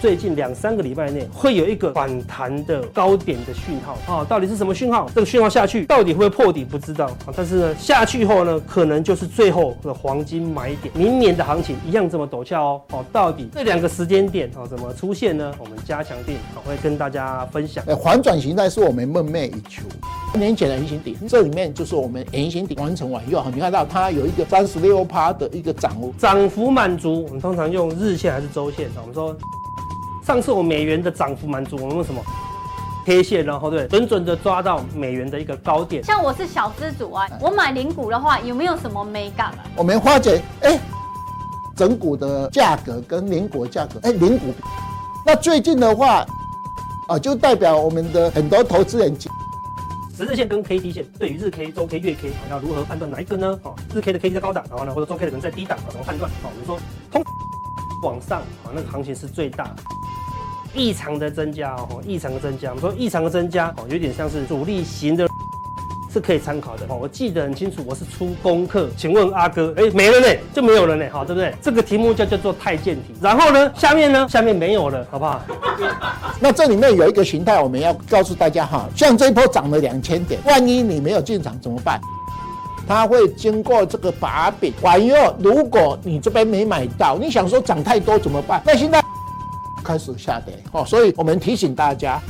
最近两三个礼拜内会有一个反弹的高点的讯号啊，到底是什么讯号？这个讯号下去到底会不会破底不知道啊，但是呢下去后呢，可能就是最后的黄金买点，明年的行情一样这么陡峭哦。哦，到底这两个时间点哦怎么出现呢？我们加强錠会跟大家分享。哎，反转形态是我们梦寐以求。年前的圆形顶，这里面就是我们圆形顶完成完以后，你看到它有一个三十六趴的一个涨幅，涨幅满足。我们通常用日线还是周线？我们说。上次我美元的涨幅满足，我们用什么 K 线，然后对，准准的抓到美元的一个高点。像我是小资主啊，我买零股的话，有没有什么美感啊？我们花姐，哎，整股的价格跟零股的价格，哎，零股，那最近的话，啊，就代表我们的很多投资人，十日线跟 K D 线，对于日 K、周 K、月 K，要如何判断哪一个呢？哦，日 K 的 K D 在高档，然后呢，或者周 K 的可能在低档，怎么判断？哦，我们说通往上，啊，那个行情是最大的。异常的增加哦，异常的增加。我们说异常的增加哦，有点像是主力型的，是可以参考的哦。我记得很清楚，我是出功课。请问阿哥，哎，没了呢，就没有了呢，好，对不对？这个题目叫叫做太监题。然后呢，下面呢，下面没有了，好不好？那这里面有一个形态，我们要告诉大家哈，像这一波涨了两千点，万一你没有进场怎么办？它会经过这个把柄，完以后，如果你这边没买到，你想说涨太多怎么办？那现在。开始下跌哦，所以我们提醒大家。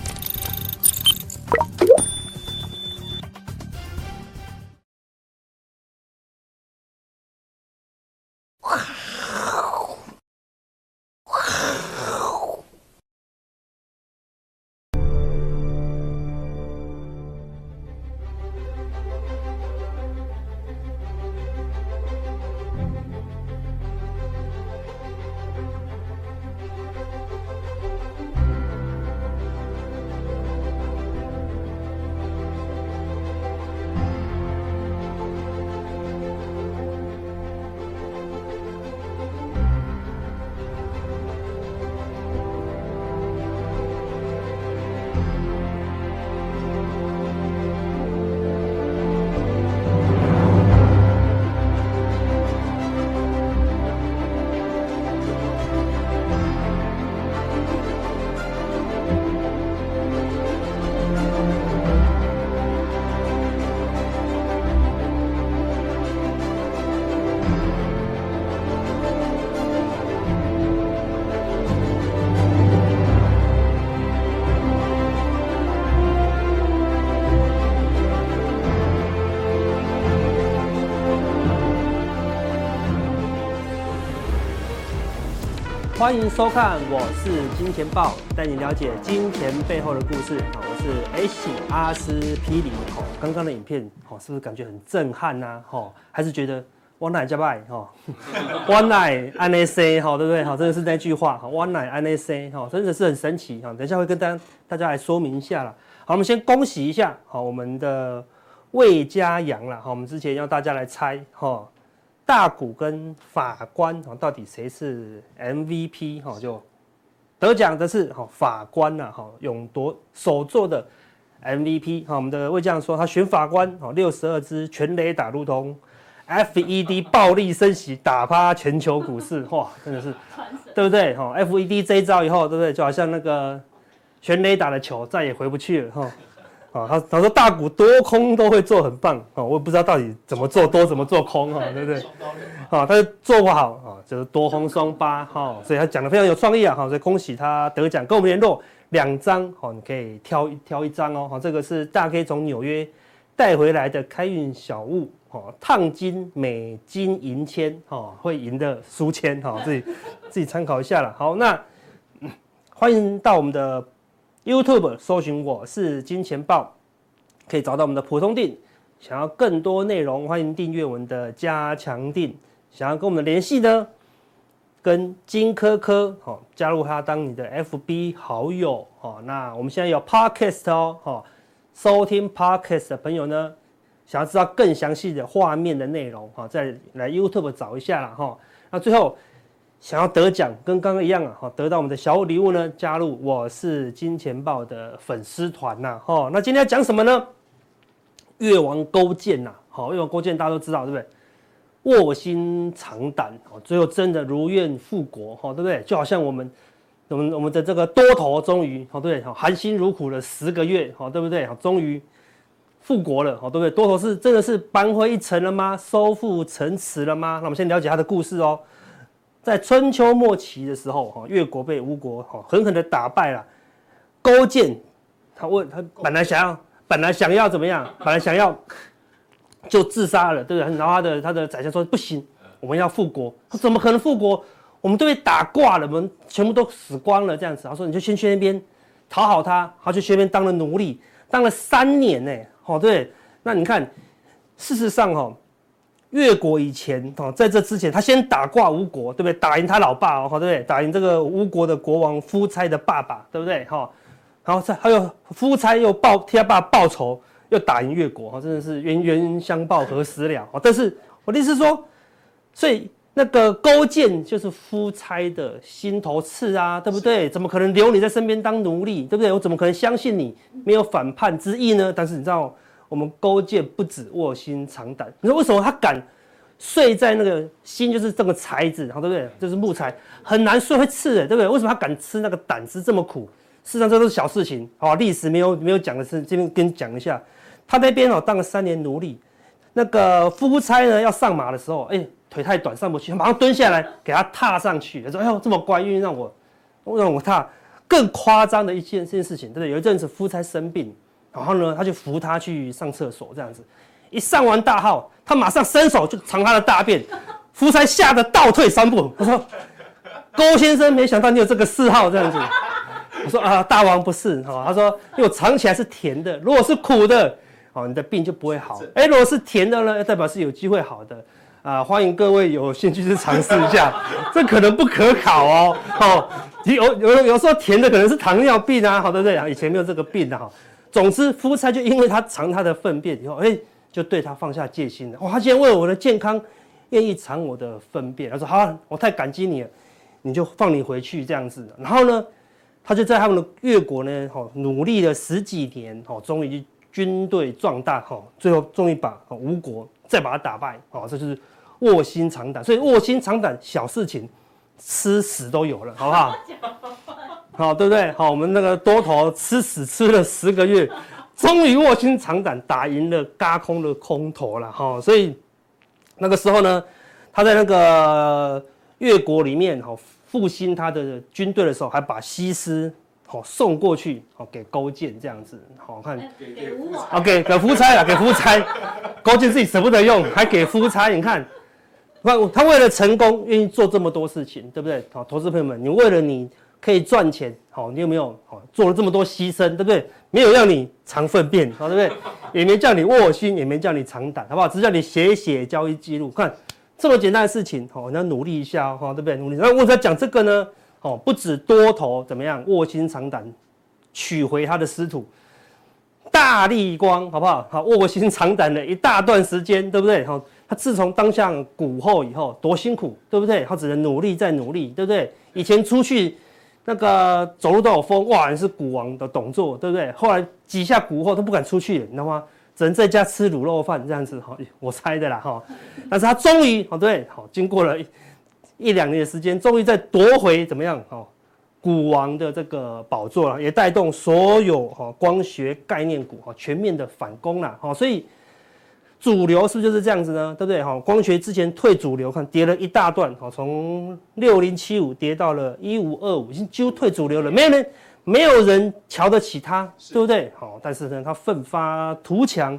欢迎收看，我是金钱豹，带你了解金钱背后的故事。好，我是 H 阿司匹林。好，刚刚的影片，好，是不是感觉很震撼呐？好，还是觉得我奶加拜？哈，我奶安内 C，好，对不对？好，真的是那句话，哈，我奶安内 C，哈，真的是很神奇。哈，等一下会跟大家大家来说明一下啦。好，我们先恭喜一下，好，我们的魏家阳了。好，我们之前要大家来猜，哈。大股跟法官到底谁是 MVP 哈？就得奖的是哈法官呐哈，勇夺首座的 MVP 哈。我们的魏将说他选法官哈，六十二支全垒打如通 FED 暴力升息打趴全球股市 哇，真的是对不对哈？FED 这一招以后对不对？就好像那个全垒打的球再也回不去了哈。啊，他他说大股多空都会做很棒啊，我也不知道到底怎么做多怎么做空哈，对不对？啊，他做不好啊，就是多空双八哈，所以他讲的非常有创意啊哈，所以恭喜他得奖，跟我们联络两张哦，你可以挑挑一张哦哈，这个是大 K 从纽约带回来的开运小物哦，烫金美金银签哈，会赢的书签哈，自己自己参考一下了。好，那欢迎到我们的。YouTube 搜寻我是金钱豹，可以找到我们的普通錠。想要更多内容，欢迎订阅我们的加强錠。想要跟我们联系呢，跟金科科好加入他当你的 FB 好友哦。那我们现在有 Podcast 哦，好收听 Podcast 的朋友呢，想要知道更详细的画面的内容哈，再来 YouTube 找一下啦哈。那最后。想要得奖，跟刚刚一样啊，哈，得到我们的小礼物呢，加入我是金钱豹的粉丝团呐，哈，那今天要讲什么呢？越王勾践呐，好，越王勾践大家都知道对不对？卧薪尝胆，哦最后真的如愿复国，哈，对不对？就好像我们我们我们的这个多头终于，好对，好含辛茹苦了十个月，好对不对？好，终于复国了，好对不对？多头是真的是扳回一城了吗？收复城池了吗？那我们先了解他的故事哦。在春秋末期的时候，哈，越国被吴国哈狠狠的打败了。勾践，他问他本来想要，本来想要怎么样？本来想要就自杀了，对不对？然后他的他的宰相说不行，我们要复国。他怎么可能复国？我们都被打挂了，我们全部都死光了，这样子。他说你就先去那边讨好他，他就去那边当了奴隶，当了三年呢。哦，对，那你看，事实上哈，越国以前哦，在这之前他先打挂吴国，对不对？打赢他老爸哦，对不对？打赢这个吴国的国王夫差的爸爸，对不对？哈，然后再还有夫差又报替他爸报仇，又打赢越国，哈，真的是冤冤相报何时了？但是我的意思是说，所以。那个勾践就是夫差的心头刺啊，对不对？怎么可能留你在身边当奴隶，对不对？我怎么可能相信你没有反叛之意呢？但是你知道，我们勾践不止卧薪尝胆，你说为什么他敢睡在那个薪就是这个材质，好对不对？就是木材很难睡，会刺的，对不对？为什么他敢吃那个胆汁这么苦？事实上这都是小事情，好，历史没有没有讲的是这边跟你讲一下，他那边哦当了三年奴隶，那个夫差呢要上马的时候，哎。腿太短上不去，马上蹲下来给他踏上去。他说：“哎呦，这么乖，愿意让我让我踏。”更夸张的一件件事情，对不对？有一阵子夫差生病，然后呢，他就扶他去上厕所，这样子。一上完大号，他马上伸手就尝他的大便。夫差吓得倒退三步，他说：“勾先生，没想到你有这个嗜好，这样子。”我说：“啊，大王不是哈。”他说：“因为我尝起来是甜的，如果是苦的，哦，你的病就不会好。哎，如果是甜的呢，代表是有机会好的。”啊，欢迎各位有兴趣去尝试一下，这可能不可考哦。哦，有有有时候甜的可能是糖尿病啊，好对不对？以前没有这个病的哈。总之，夫差就因为他尝他的粪便以后，哎，就对他放下戒心了。哇，他竟然为了我的健康，愿意尝我的粪便。他说：“好，我太感激你了，你就放你回去这样子。”然后呢，他就在他们的越国呢，哈，努力了十几年，哈，终于军队壮大，哈，最后终于把吴国再把他打败，哦，这就是。卧薪尝胆，所以卧薪尝胆小事情，吃屎都有了，好不好？好，对不对？好，我们那个多头吃屎吃了十个月，终于卧薪尝胆打赢了轧空的空头了，哈。所以那个时候呢，他在那个越国里面，哈，复兴他的军队的时候，还把西施，好送过去，好给勾践这样子，好看。给夫差。OK，给夫差了，给夫差。勾践自己舍不得用，还给夫差，你看。他为了成功，愿意做这么多事情，对不对？好，投资朋友们，你为了你可以赚钱，好，你有没有好做了这么多牺牲，对不对？没有让你尝粪便，好，对不对？也没叫你卧薪，也没叫你尝胆，好不好？只叫你写写交易记录。看这么简单的事情，好，你要努力一下，哈，对不对？努力。那我在讲这个呢，哦，不止多头怎么样，卧薪尝胆，取回他的失土，大立光，好不好？好，卧薪尝胆了一大段时间，对不对？好。他自从当上股后以后，多辛苦，对不对？他只能努力再努力，对不对？以前出去那个走路都有风，哇，你是股王的董座，对不对？后来几下股后都不敢出去，你知道吗？只能在家吃卤肉饭这样子，哈，我猜的啦，哈。但是他终于，哦，对，好，经过了一一两年的时间，终于再夺回怎么样？哦，股王的这个宝座了，也带动所有哈光学概念股哈全面的反攻了，哈，所以。主流是不是就是这样子呢？对不对？哈，光学之前退主流，看跌了一大段，哈，从六零七五跌到了一五二五，已经几乎退主流了，没有人，没有人瞧得起它，对不对？好，但是呢，它奋发图强，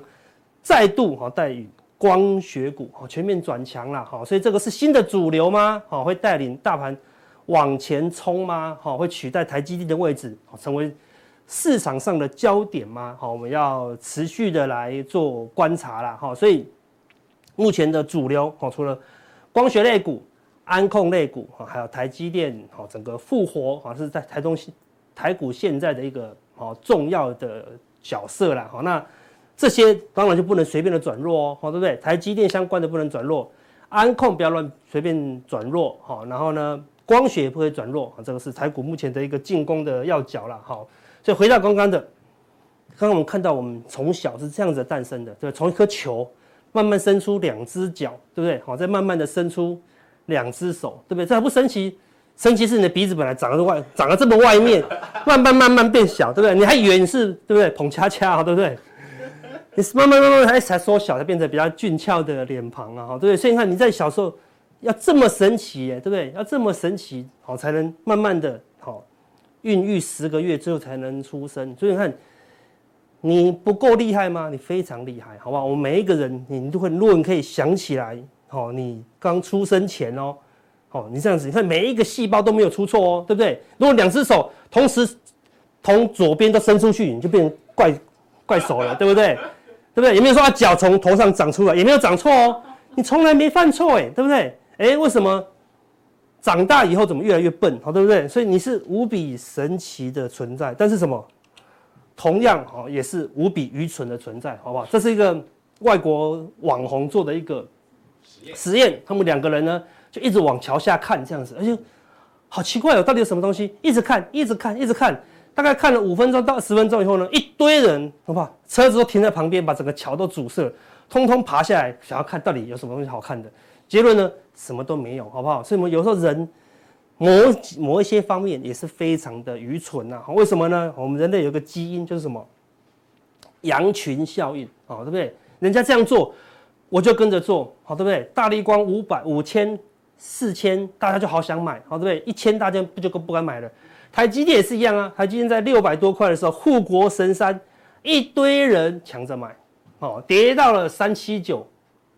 再度哈带领光学股哈全面转强了，哈，所以这个是新的主流吗？好，会带领大盘往前冲吗？好，会取代台积电的位置，好，成为。市场上的焦点吗？好，我们要持续的来做观察啦。哈，所以目前的主流，哈，除了光学类股、安控类股，哈，还有台积电，哈，整个复活，哈，是在台中台股现在的一个好重要的角色啦。好，那这些当然就不能随便的转弱哦，好，对不对？台积电相关的不能转弱，安控不要乱随便转弱，好，然后呢，光学也不会转弱，这个是台股目前的一个进攻的要角了，好。所以回到刚刚的，刚刚我们看到我们从小是这样子诞生的，对，从一颗球慢慢伸出两只脚，对不对？好，再慢慢的伸出两只手，对不对？这还不神奇？神奇是你的鼻子本来长得外，长得这么外面，慢慢慢慢变小，对不对？你还以为你是对不对？捧恰恰，对不对？你是慢慢慢慢才才缩小，才变成比较俊俏的脸庞啊，对不对？所以你看你在小时候要这么神奇耶，对不对？要这么神奇，好才能慢慢的孕育十个月之后才能出生。所以你看。你不够厉害吗？你非常厉害，好不好？我们每一个人，你都会，如果你可以想起来，哦，你刚出生前哦，哦，你这样子，你看每一个细胞都没有出错哦，对不对？如果两只手同时从左边都伸出去，你就变成怪怪手了，对不对？对不对？也没有说他脚从头上长出来，也没有长错哦，你从来没犯错，哎，对不对？哎，为什么长大以后怎么越来越笨？好，对不对？所以你是无比神奇的存在，但是什么？同样哦，也是无比愚蠢的存在，好不好？这是一个外国网红做的一个实验，他们两个人呢就一直往桥下看，这样子，而且好奇怪哦，到底有什么东西？一直看，一直看，一直看，大概看了五分钟到十分钟以后呢，一堆人，好不好？车子都停在旁边，把整个桥都阻塞，通通爬下来想要看到底有什么东西好看的，结论呢，什么都没有，好不好？所以我们有时候人。某某一些方面也是非常的愚蠢呐，为什么呢？我们人类有个基因就是什么？羊群效应，哦，对不对？人家这样做，我就跟着做，好，对不对？大立光五百、五千、四千，大家就好想买，好，对不对？一千大家不就不敢买了？台积电也是一样啊，台积电在六百多块的时候，护国神山，一堆人抢着买，哦，跌到了三七九，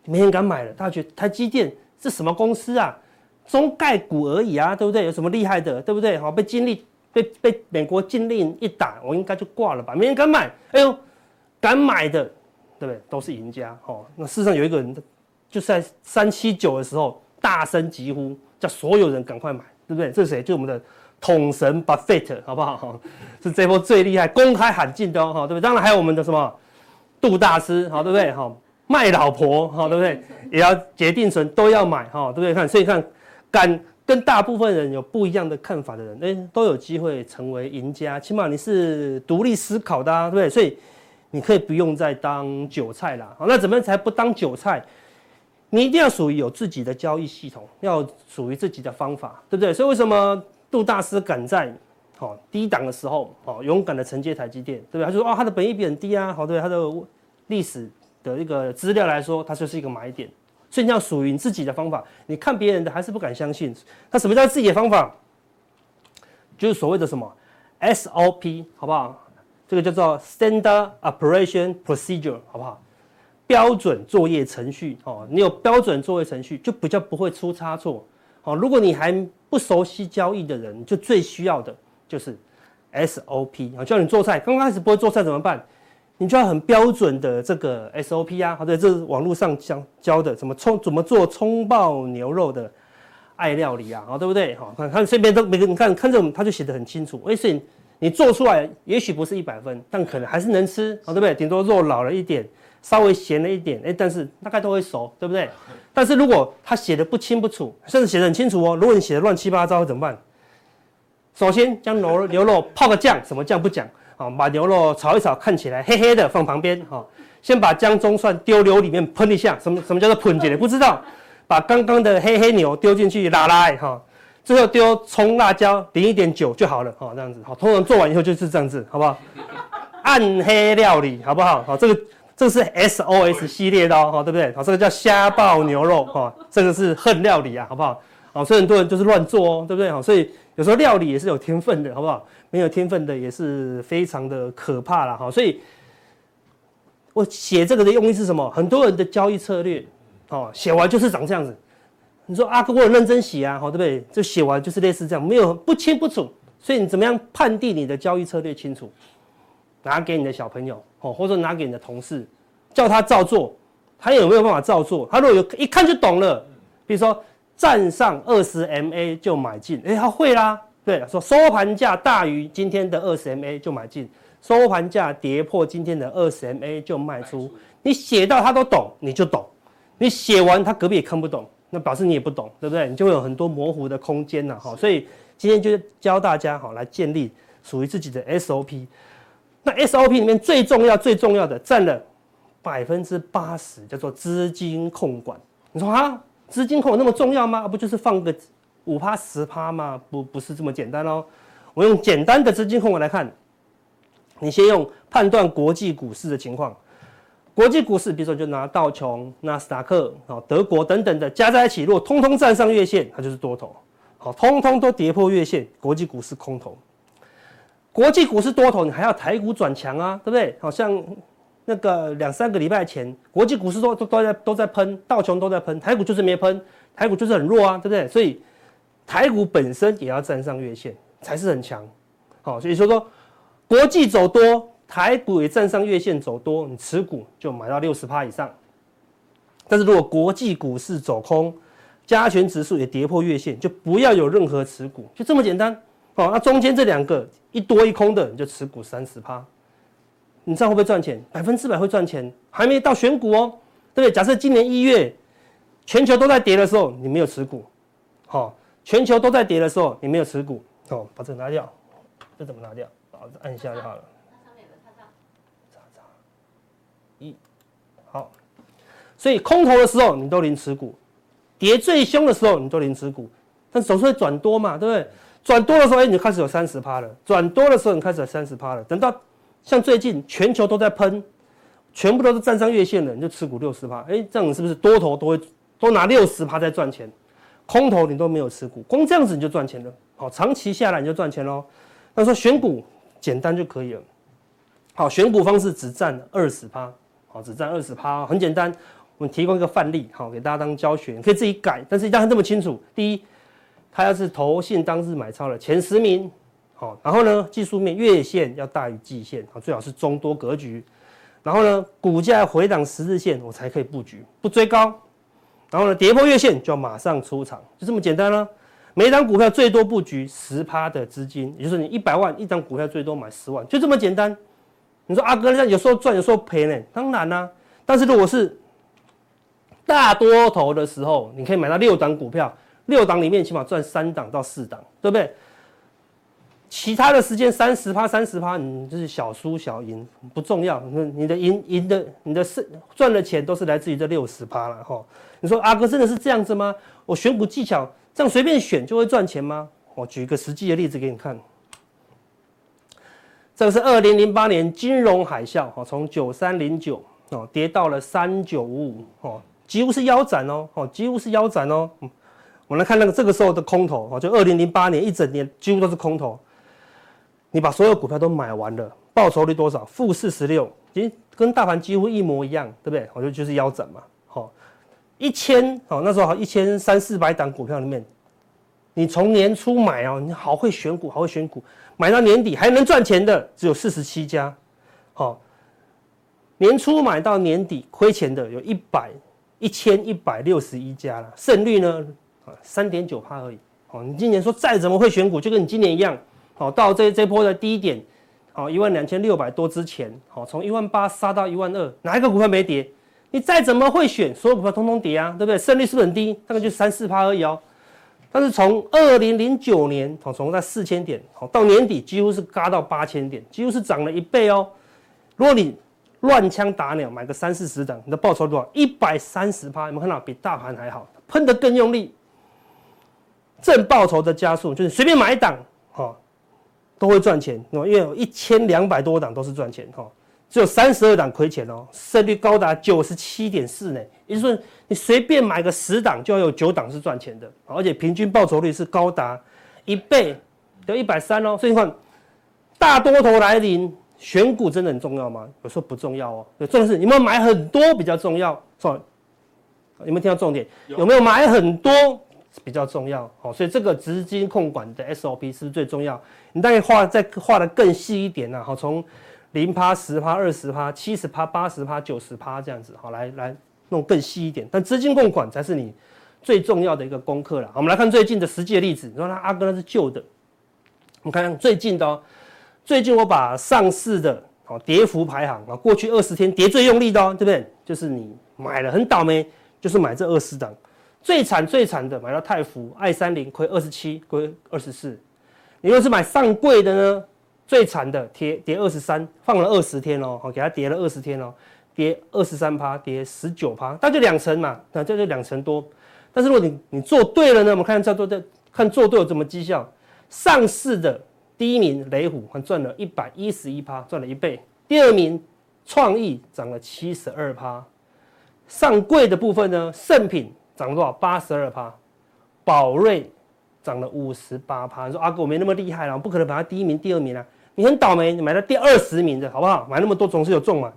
没人敢买了，大家觉得台积电是什么公司啊？中概股而已啊，对不对？有什么厉害的，对不对？好，被禁令被被美国禁令一打，我应该就挂了吧？没人敢买。哎呦，敢买的，对不对？都是赢家。哦，那世上有一个人，就是在三七九的时候大声疾呼，叫所有人赶快买，对不对？这是谁？就我们的统神巴菲特，好不好？是这波最厉害，公开喊进的哦，对不对？当然还有我们的什么杜大师，好，对不对？好，卖老婆，好，对不对？也要决定成，都要买，哈，对不对？看，所以看。敢跟大部分人有不一样的看法的人，哎，都有机会成为赢家。起码你是独立思考的，啊，对不对？所以你可以不用再当韭菜啦。好，那怎么样才不当韭菜？你一定要属于有自己的交易系统，要属于自己的方法，对不对？所以为什么杜大师敢在好低档的时候，好勇敢的承接台积电，对不对？他就说哦，他的本益比很低啊，好，对，他的历史的一个资料来说，它就是一个买点。所以你要属于你自己的方法，你看别人的还是不敢相信。那什么叫自己的方法？就是所谓的什么 SOP，好不好？这个叫做 Standard Operation Procedure，好不好？标准作业程序哦，你有标准作业程序，就比较不会出差错。哦，如果你还不熟悉交易的人，就最需要的就是 SOP。啊，叫你做菜，刚开始不会做菜怎么办？你就要很标准的这个 SOP 啊，好的，这是网络上教教的，怎么葱怎么做葱爆牛肉的爱料理啊，好，对不对？好，看看这边都每个你看看这种，他就写得很清楚。哎，所以你做出来也许不是一百分，但可能还是能吃，好，对不对？顶多肉老了一点，稍微咸了一点，哎，但是大概都会熟，对不对？但是如果他写的不清不楚，甚至写的很清楚哦，如果你写的乱七八糟怎么办？首先将牛牛肉泡个酱，什么酱不讲。把牛肉炒一炒，看起来黑黑的，放旁边。哈，先把姜葱蒜丢流里面喷一下。什么什么叫做喷姐？不知道。把刚刚的黑黑牛丢进去拉拉，哈，最后丢葱辣椒，淋一点酒就好了。哈，这样子。好，通常做完以后就是这样子，好不好？暗黑料理，好不好？好，这个这个是 SOS 系列的哦，对不对？好，这个叫虾爆牛肉，哈，这个是恨料理啊，好不好？好，所以很多人就是乱做哦，对不对？好，所以有时候料理也是有天分的，好不好？没有天分的也是非常的可怕了哈，所以我写这个的用意是什么？很多人的交易策略，哦，写完就是长这样子。你说阿哥，我认真写啊，好对不对？就写完就是类似这样，没有不清不楚。所以你怎么样判定你的交易策略清楚？拿给你的小朋友哦，或者拿给你的同事，叫他照做，他有没有办法照做？他如果有一看就懂了，比如说站上二十 MA 就买进，哎，他会啦。对了，说收盘价大于今天的二十 MA 就买进，收盘价跌破今天的二十 MA 就卖出。你写到他都懂，你就懂；你写完他隔壁也看不懂，那表示你也不懂，对不对？你就会有很多模糊的空间了，哈。所以今天就教大家哈，来建立属于自己的 SOP。那 SOP 里面最重要、最重要的占了百分之八十，叫做资金控管。你说啊，资金控管那么重要吗？不就是放个五趴十趴吗？不，不是这么简单哦。我用简单的资金控管来看，你先用判断国际股市的情况。国际股市，比如说就拿道琼、纳斯达克、好德国等等的加在一起，如果通通站上月线，它就是多头。好，通通都跌破月线，国际股市空头。国际股市多头，你还要台股转强啊，对不对？好像那个两三个礼拜前，国际股市都都都在都在喷，道琼都在喷，台股就是没喷，台股就是很弱啊，对不对？所以台股本身也要站上月线才是很强。好，所以说说国际走多。台股也站上月线走多，你持股就买到六十趴以上。但是如果国际股市走空，加权指数也跌破月线，就不要有任何持股，就这么简单。哦，那中间这两个一多一空的，你就持股三十趴。你知道会不会赚钱？百分之百会赚钱。还没到选股哦，对不对？假设今年一月全球都在跌的时候，你没有持股，好，全球都在跌的时候，你没有持股，哦，把这拿掉，这怎么拿掉？好，按一下就好了。一好，所以空头的时候你都零持股，跌最凶的时候你都零持股，但总是会转多嘛，对不对？转多的时候，哎，你就开始有三十趴了；转多的时候，你开始有三十趴了。等到像最近全球都在喷，全部都是站上月线的，你就持股六十趴。哎，这样是不是多头都会都拿六十趴在赚钱？空头你都没有持股，光这样子你就赚钱了。好，长期下来你就赚钱喽。那说选股简单就可以了。好，选股方式只占二十趴。好，只占二十趴，很简单。我们提供一个范例，好，给大家当教学，你可以自己改。但是一定要这么清楚：第一，它要是投信当日买超的前十名，好，然后呢，技术面月线要大于季线，好，最好是中多格局。然后呢，股价回档十日线，我才可以布局，不追高。然后呢，跌破月线就要马上出场，就这么简单了。每一档股票最多布局十趴的资金，也就是你一百万一张股票最多买十万，就这么简单。你说阿哥，那有时候赚，有时候赔呢？当然啦、但是如果是大多头的时候，你可以买到六档股票，六档里面起码赚三档到四档，对不对？其他的时间三十趴、三十趴，你就是小输小赢，不重要。你的赢赢的，你的是赚的钱都是来自于这六十趴了哈。你说阿哥真的是这样子吗？我选股技巧这样随便选就会赚钱吗？我举一个实际的例子给你看。这个是二零零八年金融海啸，哈，从九三零九哦跌到了三九五五，哦，几乎是腰斩哦，哦，几乎是腰斩哦。我们来看那个这个时候的空头，哦，就二零零八年一整年几乎都是空头。你把所有股票都买完了，报酬率多少？负四十六，其实跟大盘几乎一模一样，对不对？我觉得就是腰斩嘛，好，一千哦，那时候好一千三四百档股票里面。你从年初买哦，你好会选股，好会选股，买到年底还能赚钱的只有四十七家，好，年初买到年底亏钱的有一百一千一百六十一家了，胜率呢啊三点九趴而已，哦，你今年说再怎么会选股，就跟你今年一样，好，到这这波的低点，好一万两千六百多之前，好从一万八杀到一万二，哪一个股票没跌？你再怎么会选，所有股票通通跌啊，对不对？胜率是不是很低？大概就三四趴而已哦。但是从二零零九年，哦，从在四千点，好到年底几乎是嘎到八千点，几乎是涨了一倍哦。如果你乱枪打鸟买个三四十档，你的报酬多少？一百三十趴，有没有看到？比大盘还好，喷得更用力。正报酬的加速就是随便买一档，都会赚钱，因为有一千两百多档都是赚钱，哈。只有三十二档亏钱哦，胜率高达九十七点四呢。也就是说，你随便买个十档，就要有九档是赚钱的，而且平均报酬率是高达一倍，得一百三哦。所以你看，大多头来临，选股真的很重要吗？有时候不重要哦。重点是你们买很多比较重要，是吧？有没有听到重点？有没有买很多比较重要？好，所以这个资金控管的 SOP 是不是最重要？你大概画再画得更细一点呢？好，从零趴、十趴、二十趴、七十趴、八十趴、九十趴这样子，好，来来弄更细一点。但资金控管才是你最重要的一个功课了。我们来看最近的实际的例子。你说那阿哥那是旧的，我们看看最近的哦。最近我把上市的哦跌幅排行啊，过去二十天跌最用力的哦，对不对？就是你买了很倒霉，就是买这二十档，最惨最惨的买到泰福、爱三零亏二十七，亏二十四。你若是买上柜的呢？最惨的跌跌二十三，放了二十天哦，好，给它跌了二十天哦，跌二十三趴，跌十九趴，那就两成嘛，那这就两成多。但是如果你你做对了呢，我们看叫做这看做对有什么绩效？上市的第一名雷虎还赚了一百一十一趴，赚了一倍。第二名创意涨了七十二趴。上柜的部分呢，盛品涨了多少？八十二趴。宝瑞涨了五十八趴。你说阿哥我没那么厉害啦，我不可能把它第一名、第二名啊。你很倒霉，你买了第二十名的好不好？买那么多总是有中嘛。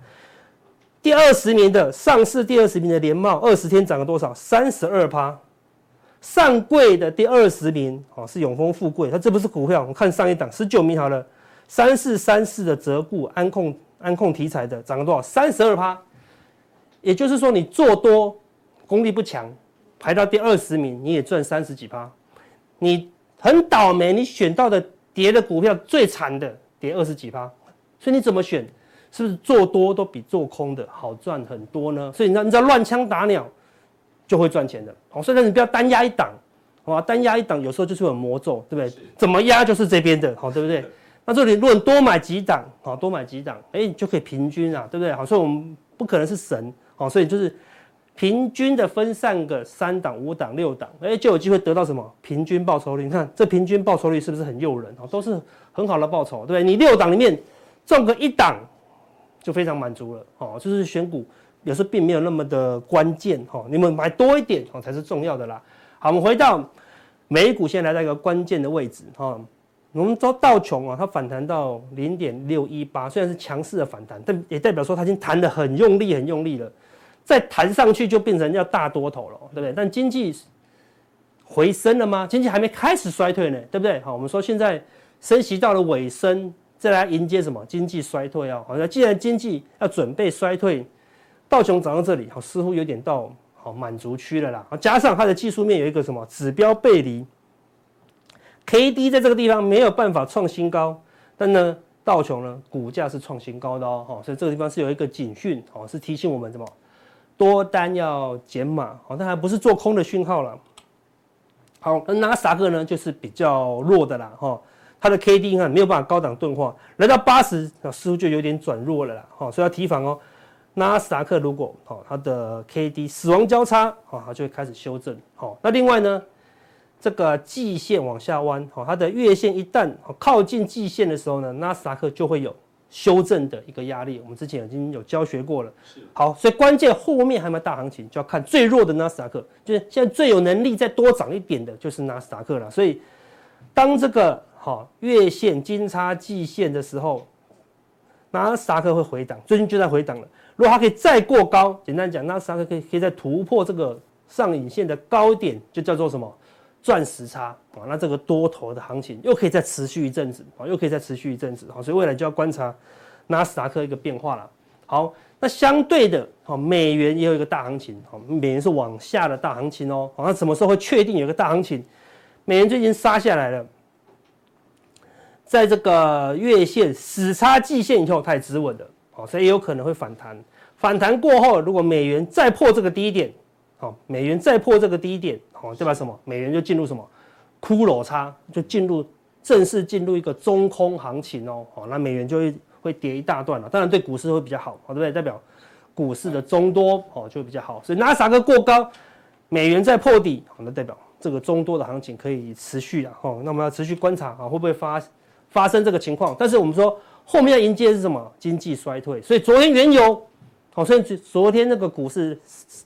第二十名的上市，第二十名的联茂，二十天涨了多少？三十二趴。上柜的第二十名哦，是永丰富贵，它这不是股票，我们看上一档十九名好了，三四三四的折固安控安控题材的涨了多少？三十二趴。也就是说，你做多功力不强，排到第二十名，你也赚三十几趴。你很倒霉，你选到的跌的股票最惨的跌二十几趴，所以你怎么选？是不是做多都比做空的好赚很多呢？所以你知道，你知道乱枪打鸟就会赚钱的。好，所以你不要单压一档，好吧？单压一档有时候就是有魔咒，对不对？怎么压就是这边的，好，对不对？那这里如果你多买几档，好，多买几档，哎，你就可以平均啊，对不对？好，所以我们不可能是神，好，所以就是平均的分散个三档、五档、六档，哎，就有机会得到什么平均报酬率？你看这平均报酬率是不是很诱人？好，都是很好的报酬，对不对？你六档里面中个一档。就非常满足了哦，就是选股有时候并没有那么的关键哈，你们买多一点哦才是重要的啦。好，我们回到美股，现在来到一个关键的位置哈。我们说道琼啊，它反弹到零点六一八，虽然是强势的反弹，但也代表说它已经弹得很用力、很用力了。再弹上去就变成要大多头了，对不对？但经济回升了吗？经济还没开始衰退呢，对不对？好，我们说现在升息到了尾声。再来迎接什么经济衰退啊？好，那既然经济要准备衰退，道琼涨到这里，好，似乎有点到好满足区了啦。加上它的技术面有一个什么指标背离，K D 在这个地方没有办法创新高，但呢，道琼呢股价是创新高的哦，所以这个地方是有一个警讯，好，是提醒我们什么多单要减码，好，但还不是做空的讯号了。好，那纳斯达克呢就是比较弱的啦，哈。它的 K D 哈没有办法高档钝化，来到八十，那似乎就有点转弱了啦，好，所以要提防哦。纳斯达克如果好，它的 K D 死亡交叉，好，它就会开始修正，好。那另外呢，这个季线往下弯，好，它的月线一旦靠近季线的时候呢，纳斯达克就会有修正的一个压力。我们之前已经有教学过了，好，所以关键后面还有没有大行情，就要看最弱的纳斯达克，就是现在最有能力再多涨一点的，就是纳斯达克了。所以当这个好，月线金叉季线的时候，纳斯达克会回档，最近就在回档了。如果它可以再过高，简单讲，纳斯达克可以可以再突破这个上影线的高点，就叫做什么赚时差啊？那这个多头的行情又可以再持续一阵子啊，又可以再持续一阵子。好，所以未来就要观察纳斯达克一个变化了。好，那相对的，好，美元也有一个大行情，好，美元是往下的大行情哦。好，那什么时候会确定有一个大行情？美元最近杀下来了。在这个月线死叉季线以后，它也止稳的，好，所以也有可能会反弹。反弹过后，如果美元再破这个低点，美元再破这个低点，好，代表什么？美元就进入什么？骷髅差，就进入正式进入一个中空行情哦，好，那美元就会会跌一大段了。当然对股市会比较好，好，对不对？代表股市的中多，哦，就会比较好。所以纳斯达克过高，美元再破底，好，那代表这个中多的行情可以持续了，哦，那我们要持续观察啊，会不会发？发生这个情况，但是我们说后面要迎接的是什么？经济衰退，所以昨天原油，好，所以昨天那个股市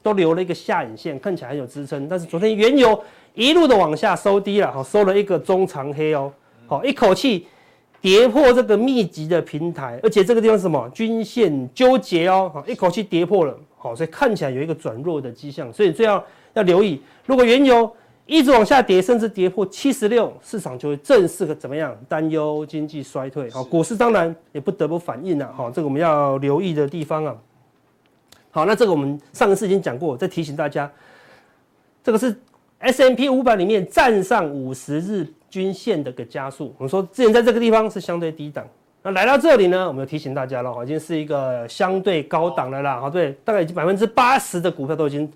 都留了一个下影线，看起来很有支撑。但是昨天原油一路的往下收低了，好，收了一个中长黑哦，好，一口气跌破这个密集的平台，而且这个地方是什么？均线纠结哦，好，一口气跌破了，好，所以看起来有一个转弱的迹象，所以最要要留意，如果原油。一直往下跌，甚至跌破七十六，市场就会正式的怎么样？担忧经济衰退。好，股市当然也不得不反应了。好，这个我们要留意的地方啊。好，那这个我们上一次已经讲过，再提醒大家，这个是 S&P 五百里面站上五十日均线的个加速。我们说之前在这个地方是相对低档，那来到这里呢，我们要提醒大家了，已经是一个相对高档的啦。好，对，大概已经百分之八十的股票都已经。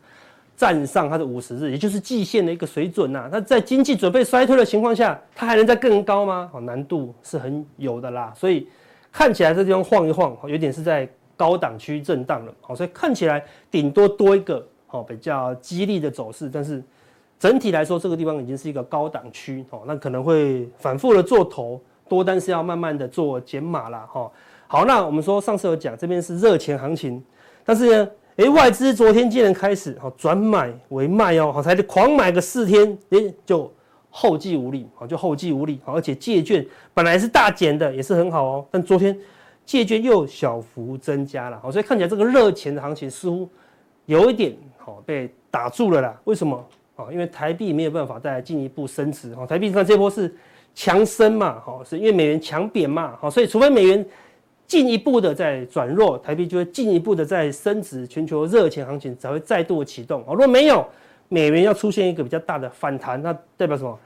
站上它的五十日，也就是季线的一个水准呐、啊。那在经济准备衰退的情况下，它还能再更高吗？哦，难度是很有的啦。所以看起来这地方晃一晃，有点是在高档区震荡了。好，所以看起来顶多多一个好比较激励的走势，但是整体来说，这个地方已经是一个高档区哦，那可能会反复的做头，多单是要慢慢的做减码了哈。好，那我们说上次有讲，这边是热钱行情，但是呢，诶，外资昨天竟然开始哦转买为卖哦，好才狂买个四天，诶，就后继无力，好就后继无力，而且借券本来是大减的，也是很好哦，但昨天借券又小幅增加了，好，所以看起来这个热钱的行情似乎有一点好被打住了啦。为什么？啊，因为台币没有办法再进一步升值，哈，台币看这波是强升嘛，哈，是因为美元强贬嘛，好，所以除非美元进一步的在转弱，台币就会进一步的在升值，全球热钱行情才会再度启动。哦，如果没有，美元要出现一个比较大的反弹，那代表什么？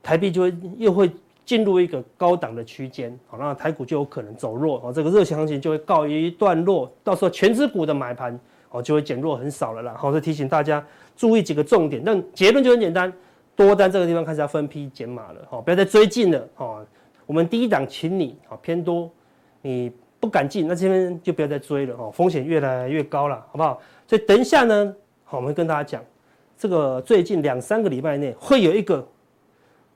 台币就会又会进入一个高档的区间，好，那台股就有可能走弱，哦，这个热钱行情就会告一段落，到时候权值股的买盘，哦，就会减弱很少了啦。好，这提醒大家。注意几个重点，但结论就很简单，多单这个地方开始要分批减码了，哈，不要再追进了，哈。我们第一档请你，好偏多，你不敢进，那这边就不要再追了，哈，风险越来越高了，好不好？所以等一下呢，好，我们跟大家讲，这个最近两三个礼拜内会有一个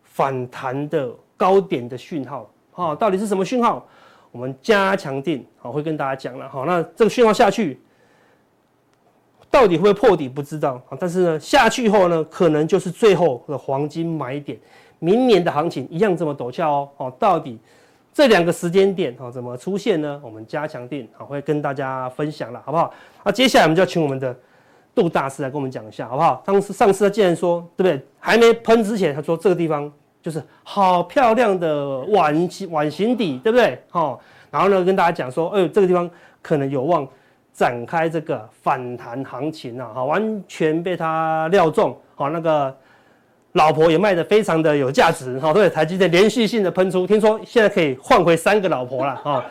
反弹的高点的讯号，哈，到底是什么讯号？我们加强定，好，会跟大家讲了，好，那这个讯号下去。到底会不会破底不知道啊，但是呢，下去后呢，可能就是最后的黄金买点，明年的行情一样这么陡峭哦。哦，到底这两个时间点啊怎么出现呢？我们加强錠啊会跟大家分享了，好不好？那接下来我们就要请我们的杜大师来跟我们讲一下，好不好？当时上次他既然说对不对？还没喷之前，他说这个地方就是好漂亮的碗形碗形底，对不对？好，然后呢跟大家讲说，哎，这个地方可能有望。展开这个反弹行情啊，哈，完全被他料中，好，那个老婆也卖得非常的有价值，哈，对，台积电连续性的喷出，听说现在可以换回三个老婆了，哈，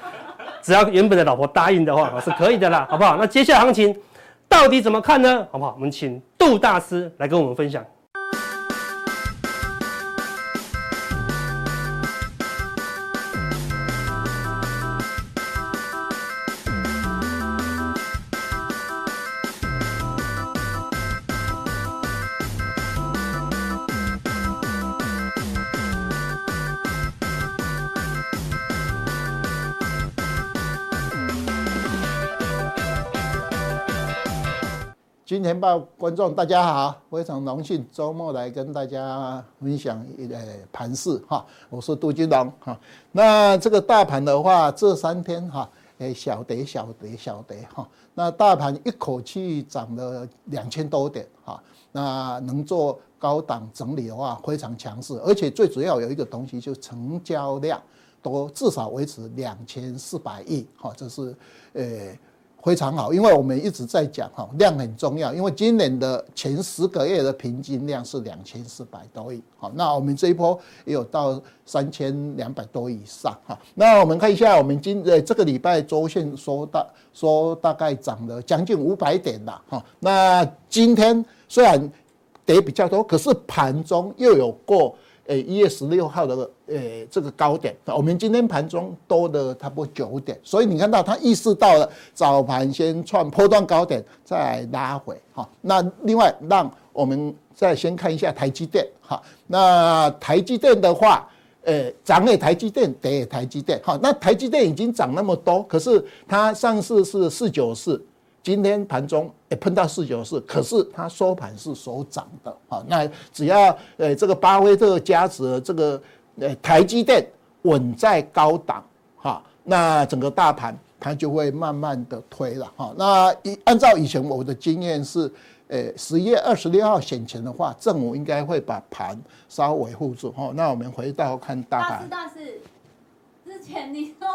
只要原本的老婆答应的话，是可以的啦，好不好？那接下来行情到底怎么看呢？好不好？我们请杜大师来跟我们分享。金钱豹观众大家好，非常荣幸周末来跟大家分享一个盘势哈，我是杜金龙哈。那这个大盘的话，这三天哈，诶小跌小跌小跌哈。那大盘一口气涨了两千多点哈，那能做高档整理的话非常强势，而且最主要有一个东西，就成交量都至少维持两千四百亿哈，这是诶。非常好，因为我们一直在讲哈，量很重要。因为今年的前十个月的平均量是两千四百多亿，好，那我们这一波也有到三千两百多亿以上哈。那我们看一下，我们今呃这个礼拜周线说大说大概涨了将近五百点了哈。那今天虽然跌比较多，可是盘中又有过。诶，一月十六号的诶这个高点，我们今天盘中多了差不多九点，所以你看到它意识到了早盘先创波段高点，再拉回哈。那另外，让我们再先看一下台积电哈。那台积电的话，诶涨也台积电，跌也台积电哈。那台积电已经涨那么多，可是它上市是四九四。今天盘中也碰到四九四，可是它收盘是收涨的啊。那只要呃这个巴菲特加持这个呃台积电稳在高档哈，那整个大盘它就会慢慢的推了哈。那以按照以前我的经验是，呃十一月二十六号选前的话，政府应该会把盘稍微护住哈。那我们回到看大盘。大师，之前你说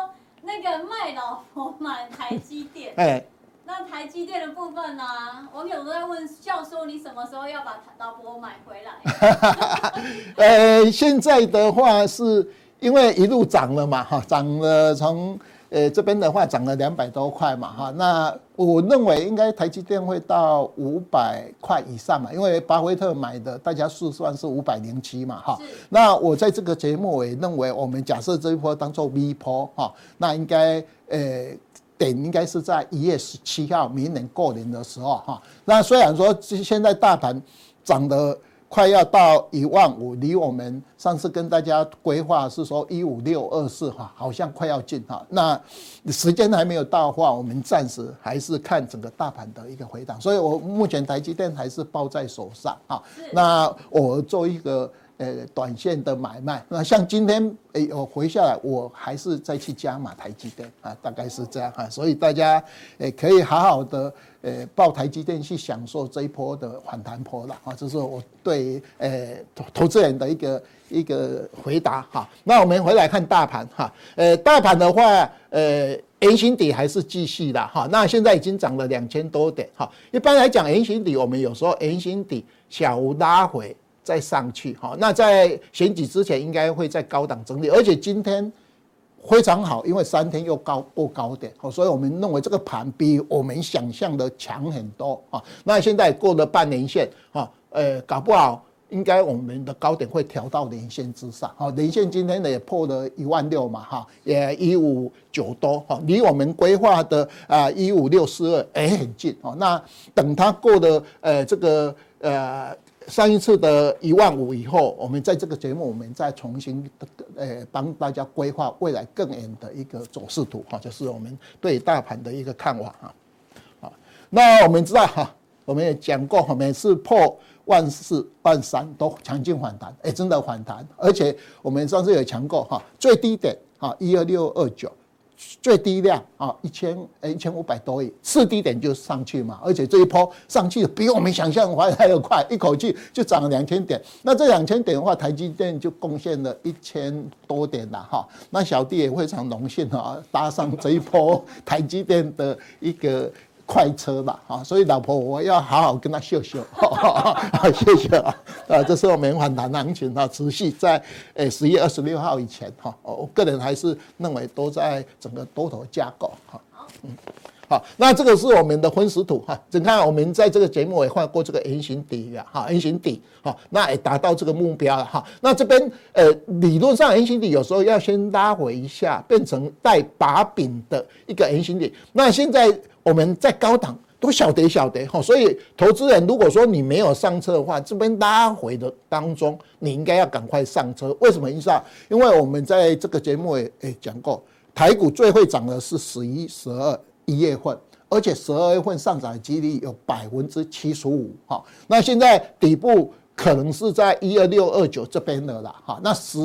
那个卖老婆买台积电，哎。那台积电的部分呢、啊？网友都在问教授，你什么时候要把老婆买回来？呃，现在的话是因为一路涨了嘛，哈，涨了从呃这边的话涨了两百多块嘛，哈，那我认为应该台积电会到五百块以上嘛，因为巴菲特买的，大家试算是五百零七嘛，哈。那我在这个节目我也认为，我们假设这一波当做 V 波哈，那应该呃。点应该是在一月十七号，明年过年的时候哈。那虽然说现在大盘涨得快要到一万五，离我们上次跟大家规划是说一五六二四哈，好像快要近哈。那时间还没有到的话，我们暂时还是看整个大盘的一个回档。所以我目前台积电还是抱在手上哈。那我做一个。呃，短线的买卖，那像今天诶，我回下来，我还是再去加码台积电啊，大概是这样哈，所以大家诶可以好好的呃抱台积电去享受这一波的反弹波了啊，这是我对呃投投资人的一个一个回答哈。那我们回来看大盘哈，呃，大盘的话，呃圆形底还是继续的哈，那现在已经涨了两千多点哈。一般来讲圆形底我们有时候圆形底小拉回。再上去哈，那在选举之前应该会在高档整理，而且今天非常好，因为三天又高过高点，所以我们认为这个盘比我们想象的强很多啊。那现在过了半年线啊，呃，搞不好应该我们的高点会调到年线之上，好，年线今天呢也破了一万六嘛，哈，也一五九多，哈，离我们规划的啊一五六四二哎很近哦。那等它过了呃这个呃。上一次的一万五以后，我们在这个节目，我们再重新呃帮大家规划未来更远的一个走势图哈，就是我们对大盘的一个看法啊。好，那我们知道哈，我们也讲过，每次破万四万三都强劲反弹，哎，真的反弹，而且我们上次有讲过哈，最低点哈一二六二九。最低量啊，一千诶，一千五百多亿，次低点就上去嘛，而且这一波上去比我们想象还还要快，一口气就涨了两千点。那这两千点的话，台积电就贡献了一千多点了哈。那小弟也非常荣幸啊，搭上这一波台积电的一个。快车吧，啊，所以老婆我要好好跟他秀秀，好，谢谢啊，啊，这是我们反弹行情啊，持续在诶十月二十六号以前哈，我个人还是认为都在整个多头架构哈，嗯，好，那这个是我们的分时图哈，你看我们在这个节目也画过这个 M 型底呀，哈，M 型底，好，那也达到这个目标了哈，那这边呃理论上 M 型底有时候要先拉回一下，变成带把柄的一个 M 型底，那现在。我们在高档都小跌小跌哈，所以投资人如果说你没有上车的话，这边拉回的当中，你应该要赶快上车。为什么意思啊？因为我们在这个节目也诶讲过，台股最会涨的是十一、十二一月份，而且十二月份上涨的几率有百分之七十五哈。那现在底部可能是在一二六二九这边的了哈。那十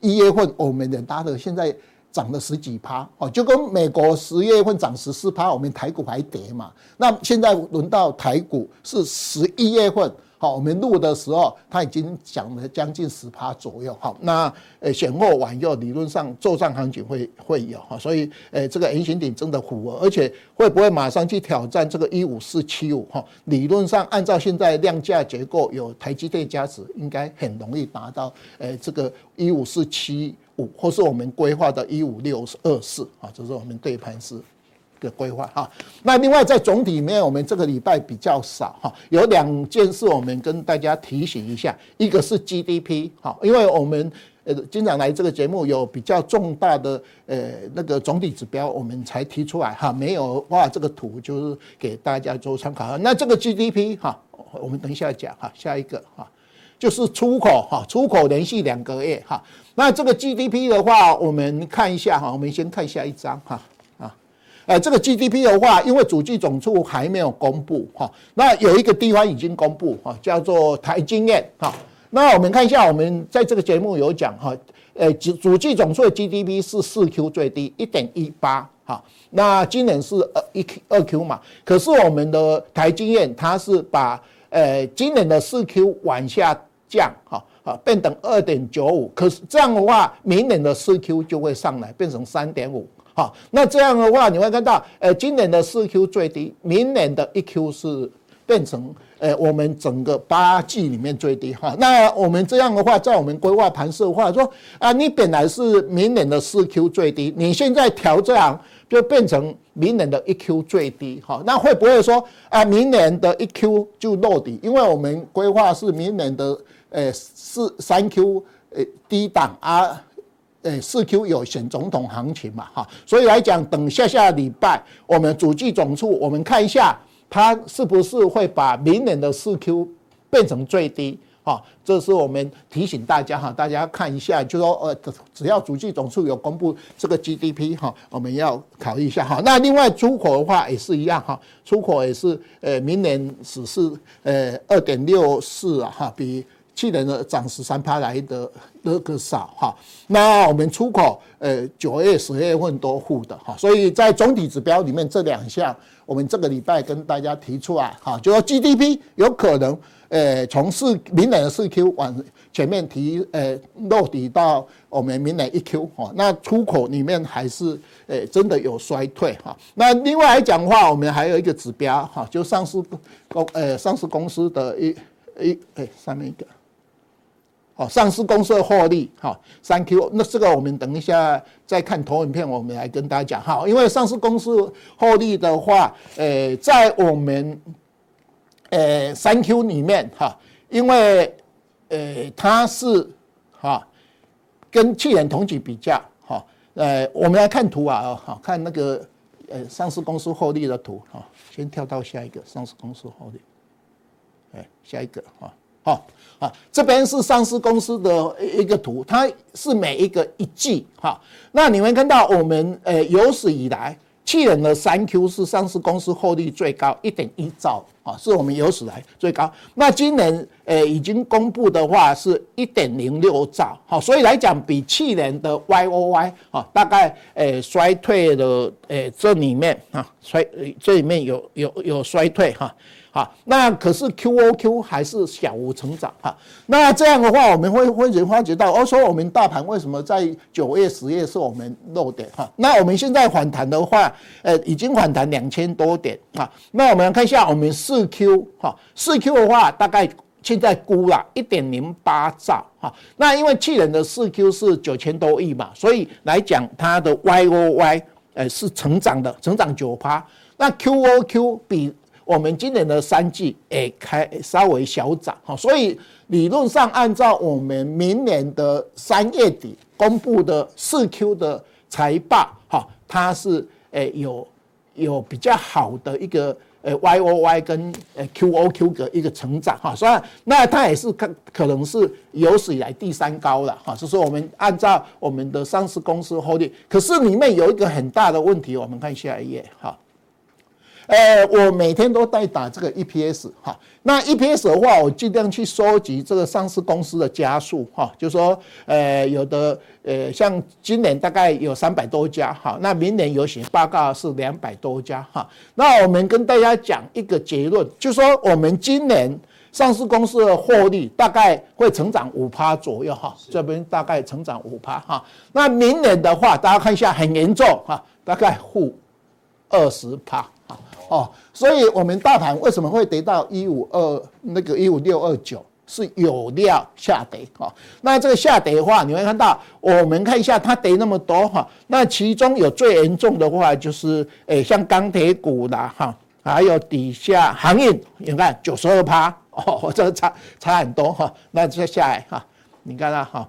一月份我们的大的现在。涨了十几趴哦，就跟美国十月份涨十四趴，我们台股还跌嘛。那现在轮到台股是十一月份，好，我们录的时候，它已经涨了将近十趴左右。好，那呃，先后晚右，理论上做账行情会会有哈，所以呃，这个 M 型顶真的符合，而且会不会马上去挑战这个一五四七五哈？理论上按照现在量价结构，有台积电加持，应该很容易达到呃这个一五四七。五，或是我们规划的一五六二四啊，这是我们对盘式的规划哈。那另外在总体里面，我们这个礼拜比较少哈，有两件事我们跟大家提醒一下，一个是 GDP 哈，因为我们呃经常来这个节目有比较重大的呃那个总体指标，我们才提出来哈，没有画这个图就是给大家做参考。那这个 GDP 哈，我们等一下讲哈，下一个哈。就是出口哈，出口连续两个月哈，那这个 GDP 的话，我们看一下哈，我们先看下一张哈，呃，这个 GDP 的话，因为主计总处还没有公布哈，那有一个地方已经公布哈，叫做台经验哈，那我们看一下，我们在这个节目有讲哈，呃，主主计总处的 GDP 是四 Q 最低一点一八哈，那今年是二一二 Q 嘛，可是我们的台经验它是把呃今年的四 Q 往下。降哈啊，变成二点九五，可是这样的话，明年的四 Q 就会上来，变成三点五好。那这样的话，你会看到，呃，今年的四 Q 最低，明年的一 Q 是变成呃我们整个八季里面最低哈。那我们这样的话，在我们规划盘势的话，说啊，你本来是明年的四 Q 最低，你现在调这样就变成明年的一 Q 最低哈。那会不会说啊，明年的一 Q 就落底？因为我们规划是明年的。诶，四三 Q 诶低档啊，诶四 Q 有选总统行情嘛哈，所以来讲，等下下礼拜我们主计总处，我们看一下它是不是会把明年的四 Q 变成最低哈，这是我们提醒大家哈，大家看一下，就说呃，只要主计总处有公布这个 GDP 哈，我们要考虑一下哈。那另外出口的话也是一样哈，出口也是呃，明年只是呃二点六四啊哈，比。去年的涨十三趴来的那个少哈，那我们出口呃九月十月份都负的哈，所以在总体指标里面这两项，我们这个礼拜跟大家提出来哈，就说 GDP 有可能呃从四明年的四 Q 往前面提呃落底到我们明年一 Q 哈，那出口里面还是呃真的有衰退哈，那另外来讲的话，我们还有一个指标哈，就上市公呃上市公司的一一哎上面一个。哦，上市公司的获利，哈，三 Q，那这个我们等一下再看投影片，我们来跟大家讲哈。因为上市公司获利的话，呃，在我们呃三 Q 里面哈，因为呃它是哈跟去年同期比较哈，呃，我们来看图啊，好，看那个呃上市公司获利的图哈，先跳到下一个上市公司获利，哎，下一个哈。好啊，这边是上市公司的一个图，它是每一个一季哈。那你们看到我们呃有史以来去年的三 Q 是上市公司获利最高一点一兆啊，是我们有史来最高。那今年呃已经公布的话是一点零六兆，好，所以来讲比去年的 Y O Y 啊大概呃衰退的呃这里面啊衰这里面有有有衰退哈。啊那可是 QOQ 还是小幅成长哈。那这样的话，我们会会人发觉到，哦，说我们大盘为什么在九月、十月是我们漏点哈？那我们现在反弹的话，呃，已经反弹两千多点啊。那我们来看一下我们四 Q 哈，四 Q 的话，大概现在估了一点零八兆哈。那因为去年的四 Q 是九千多亿嘛，所以来讲它的 YOY 呃是成长的，成长九趴。那 QOQ 比我们今年的三季诶开稍微小涨哈，所以理论上按照我们明年的三月底公布的四 Q 的财报哈，它是诶有有比较好的一个诶 Y O Y 跟诶 Q O Q 的一个成长哈，所以那它也是可可能是有史以来第三高了哈，就是我们按照我们的上市公司获利，可是里面有一个很大的问题，我们看下一页哈。呃，我每天都在打这个 EPS 哈，那 EPS 的话，我尽量去收集这个上市公司的家数哈，就是说，呃，有的呃，像今年大概有三百多家哈，那明年有写报告是两百多家哈，那我们跟大家讲一个结论，就是说我们今年上市公司的获利大概会成长五趴左右哈，这边大概成长五趴哈，那明年的话，大家看一下很严重哈，大概负二十趴。哦，所以我们大盘为什么会跌到一五二那个一五六二九是有料下跌哈？那这个下跌的话，你会看到我们看一下它跌那么多哈，那其中有最严重的话就是诶，像钢铁股啦哈，还有底下航运，你看九十二趴哦，这差差很多哈。那接下来哈，你看到哈，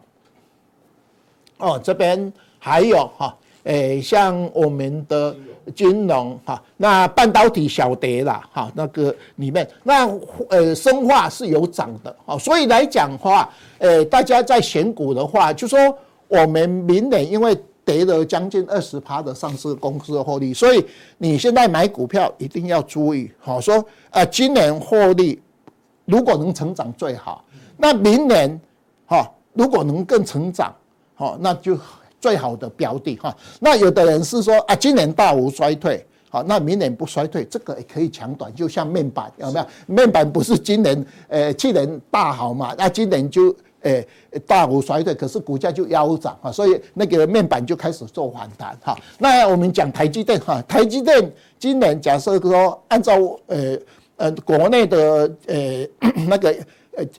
哦这边还有哈，诶像我们的。金融哈，那半导体小跌了哈，那个里面那呃生化是有涨的啊，所以来讲话，呃大家在选股的话，就说我们明年因为跌了将近二十趴的上市公司的获利，所以你现在买股票一定要注意，好说呃今年获利如果能成长最好，那明年哈如果能更成长，好那就。最好的标的哈，那有的人是说啊，今年大幅衰退，好，那明年不衰退，这个也可以抢短，就像面板有没有？面板不是今年呃去年大好嘛，那今年就呃大幅衰退，可是股价就腰斩啊，所以那个面板就开始做反弹哈。那我们讲台积电哈，台积电今年假设说按照呃呃国内的呃 那个。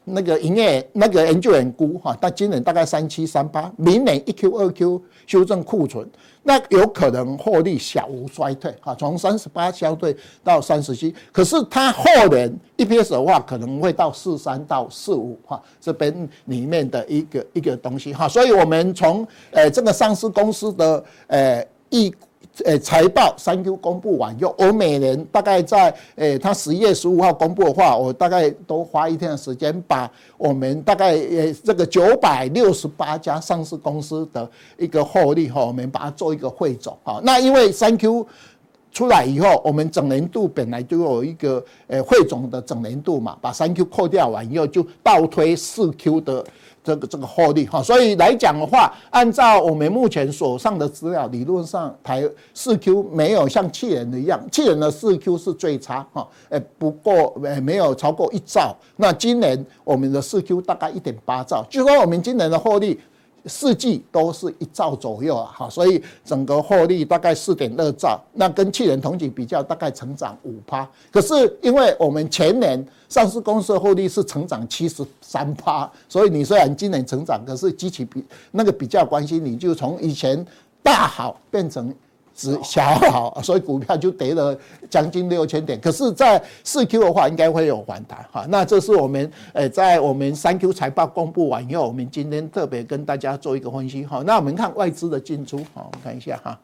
那个营业那个研究员估哈，但今年大概三七三八，明年一 Q 二 Q 修正库存，那有可能获利小幅衰退哈，从三十八消退到三十七，可是它后年 EPS 的话可能会到四三到四五哈，这边里面的一个一个东西哈，所以我们从呃这个上市公司的呃一呃，财报三 Q 公布完以后，我每年大概在呃，他十一月十五号公布的话，我大概都花一天的时间，把我们大概呃这个九百六十八家上市公司的一个获利哈，我们把它做一个汇总啊。那因为三 Q 出来以后，我们整年度本来就有一个呃汇总的整年度嘛，把三 Q 扣掉完以后，就倒推四 Q 的。这个这个获利哈，所以来讲的话，按照我们目前手上的资料，理论上台四 Q 没有像去年的一样，去年的四 Q 是最差哈，诶不过诶没有超过一兆，那今年我们的四 Q 大概一点八兆，据说我们今年的获利。四季都是一兆左右啊，哈，所以整个获利大概四点二兆，那跟去年同期比较，大概成长五趴。可是因为我们前年上市公司的获利是成长七十三趴，所以你虽然今年成长，可是机器比那个比较关系，你就从以前大好变成。只小好，所以股票就跌了将近六千点。可是，在四 Q 的话，应该会有反弹哈。那这是我们呃，在我们三 Q 财报公布完以后，我们今天特别跟大家做一个分析哈。那我们看外资的进出哈，我们看一下哈，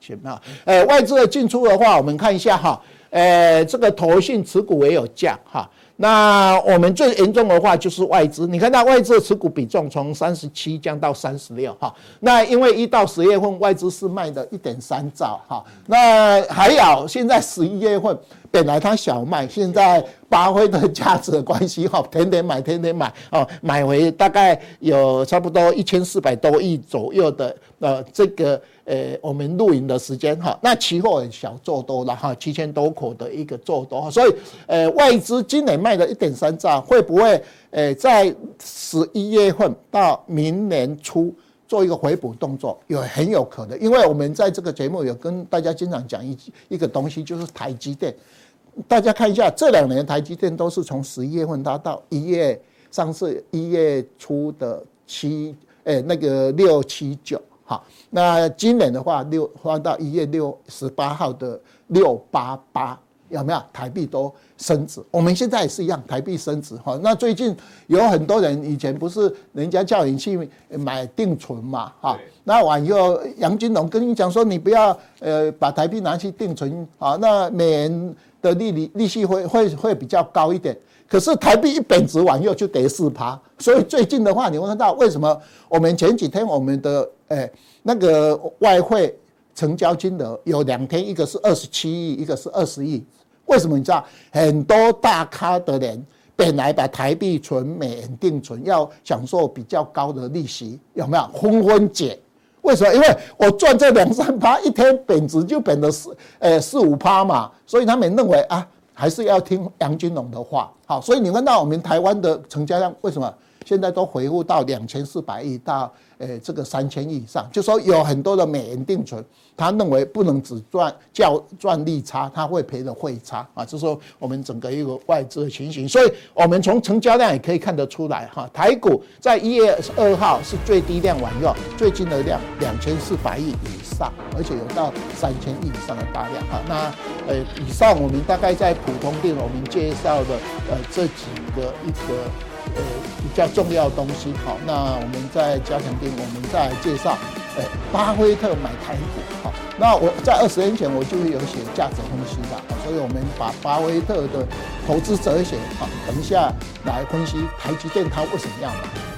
行啊。呃，外资的进出的话，我们看一下哈。诶，这个投信持股也有降哈。那我们最严重的话就是外资，你看到外资的持股比重从三十七降到三十六哈。那因为一到十月份外资是卖的一点三兆哈。那还有现在十一月份本来它小卖，现在发挥的价值的关系哈，天天买天天买哦，买回大概有差不多一千四百多亿左右的呃这个。呃，我们露营的时间哈，那期货也小做多了哈，七千多口我的一个做多，所以呃，外资今年卖了一点三兆，会不会呃在十一月份到明年初做一个回补动作？有很有可能，因为我们在这个节目有跟大家经常讲一一个东西，就是台积电。大家看一下这两年台积电都是从十一月份它到一月上市一月初的七，呃那个六七九。好，那今年的话，六放到一月六十八号的六八八，有没有台币都升值？我们现在也是一样，台币升值。哈，那最近有很多人以前不是人家叫你去买定存嘛？哈，那完以后杨金龙跟你讲说，你不要呃把台币拿去定存啊，那美元的利率利息会会会比较高一点。可是台币一贬值往右就跌四趴，所以最近的话，你会看到为什么我们前几天我们的诶、欸、那个外汇成交金额有两天，一个是二十七亿，一个是二十亿。为什么你知道？很多大咖的人本来把台币存美元定存，要享受比较高的利息，有没有？纷纷解。为什么？因为我赚这两三趴，一天贬值就贬了四呃四五趴嘛，所以他们认为啊。还是要听杨金龙的话，好，所以你问到我们台湾的成交量为什么现在都回复到两千四百亿到呃这个三千亿以上？就说有很多的美元定存，他认为不能只赚叫赚利差，他会赔的汇差啊，就是说我们整个一个外资的情形。所以我们从成交量也可以看得出来哈，台股在一月二号是最低量完以后，最近的量两千四百亿以上，而且有到三千亿以上的大量哈，那。呃，以上我们大概在普通店我们介绍的呃这几个一个呃比较重要的东西，好，那我们在加强店我们再来介绍，呃，巴菲特买台股，好，那我在二十年前我就会有写价值分析的，所以我们把巴菲特的投资哲学，好，等一下来分析台积电它为什么要买。